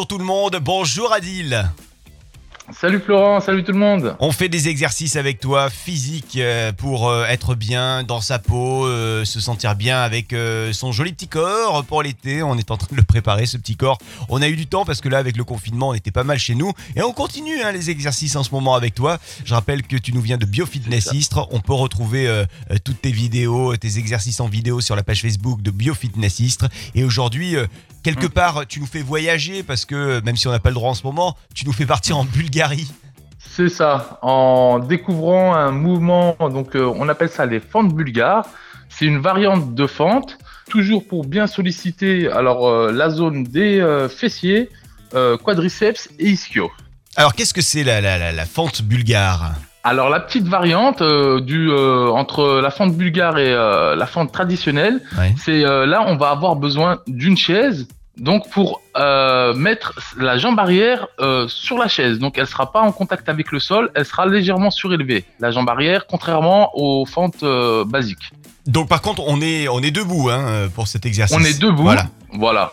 Bonjour tout le monde, bonjour Adil. Salut Florent, salut tout le monde. On fait des exercices avec toi physiques euh, pour euh, être bien dans sa peau, euh, se sentir bien avec son joli petit corps pour l'été. On est en train de le préparer ce petit corps. On a eu du temps parce que là avec le confinement on était pas mal chez nous et on continue hein, les exercices en ce moment avec toi. Je rappelle que tu nous viens de Biofitness. Istres. On peut retrouver euh, toutes tes vidéos, tes exercices en vidéo sur la page Facebook de Biofitness Istres. Et aujourd'hui euh, quelque Mm. part tu nous fais voyager parce que même si on n'a pas le droit en ce moment, tu nous fais partir en Bulgarie. C'est ça, en découvrant un mouvement, donc euh, on appelle ça les fentes bulgares. C'est une variante de fente, toujours pour bien solliciter alors euh, la zone des euh, fessiers, quadriceps et ischio. Alors qu'est-ce que c'est la, la, la, la fente bulgare? Alors la petite variante euh, du euh, entre la fente bulgare et euh, la fente traditionnelle, c'est là on va avoir besoin d'une chaise. Donc pour mettre la jambe arrière sur la chaise, donc elle sera pas en contact avec le sol, elle sera légèrement surélevée. La jambe arrière, contrairement aux fentes basiques. Donc par contre on est, on est debout hein, pour cet exercice. On est debout. Voilà. Voilà.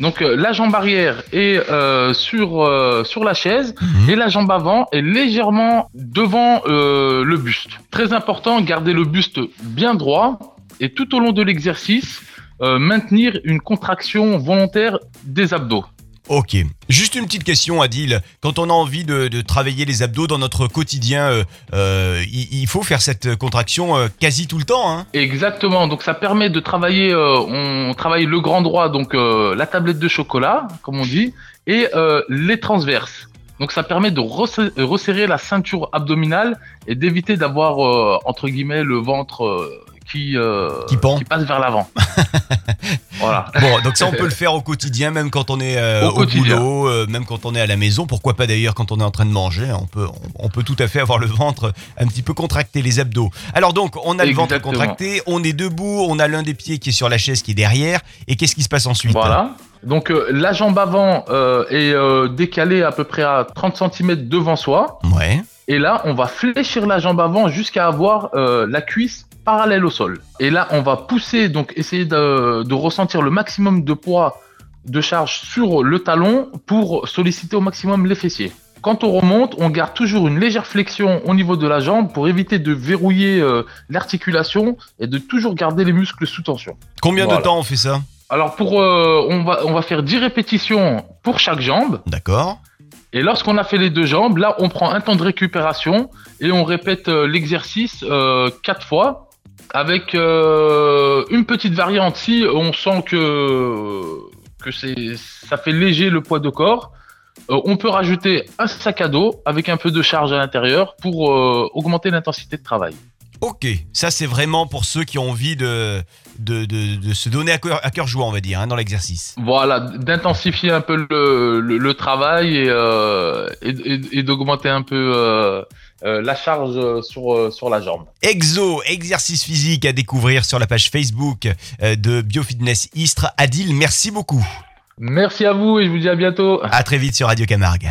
Donc euh, la jambe arrière est euh, sur euh, sur la chaise Mhm. et la jambe avant est légèrement devant euh, le buste. Très important, garder le buste bien droit et tout au long de l'exercice, euh, maintenir une contraction volontaire des abdos. Ok. Juste une petite question Adil. Quand on a envie de, travailler les abdos dans notre quotidien, euh, euh, il, faut faire cette contraction euh, quasi tout le temps. Hein Exactement. Donc ça permet de travailler. on travaille le grand droit, donc la tablette de chocolat, comme on dit, et les transverses. Donc ça permet de resserrer, la ceinture abdominale et d'éviter d'avoir entre guillemets le ventre qui euh, Qui pend. passe vers l'avant. voilà. Bon, donc ça on peut le faire au quotidien, même quand on est euh, Au boulot, euh, même quand on est à la maison. Pourquoi pas d'ailleurs quand on est en train de manger On peut, on, on peut tout à fait avoir le ventre un petit peu contracté, les abdos. Alors donc on a le ventre contracté, on est debout, on a l'un des pieds qui est sur la chaise qui est derrière. Et qu'est-ce qui se passe ensuite Voilà. Donc euh, la jambe avant euh, est euh, décalée à peu près à 30 cm devant soi. Ouais. Et là, on va fléchir la jambe avant jusqu'à avoir la cuisse parallèle au sol. Et là, on va pousser, donc essayer de, de ressentir le maximum de poids de charge sur le talon pour solliciter au maximum les fessiers. Quand on remonte, on garde toujours une légère flexion au niveau de la jambe pour éviter de verrouiller euh, l'articulation et de toujours garder les muscles sous tension. Combien de temps on fait ça? Alors pour, euh, on va on va faire 10 répétitions pour chaque jambe. D'accord. Et lorsqu'on a fait les deux jambes, là, on prend un temps de récupération et on répète euh, l'exercice euh, quatre fois avec euh, une petite variante si on sent que que ça fait léger le poids de corps. Euh, on peut rajouter un sac à dos avec un peu de charge à l'intérieur pour euh, augmenter l'intensité de travail. Ok, ça c'est vraiment pour ceux qui ont envie de, de, de, de se donner à cœur, à cœur joie, on va dire, hein, dans l'exercice. Voilà, d'intensifier un peu le, le, le travail et, euh, et, et- et d'augmenter un peu euh, euh, la charge sur, sur la jambe. Exo, exercice physique à découvrir sur la page Facebook de Biofitness Istres. Adil, merci beaucoup. Merci à vous et je vous dis à bientôt. À très vite sur Radio Camargue.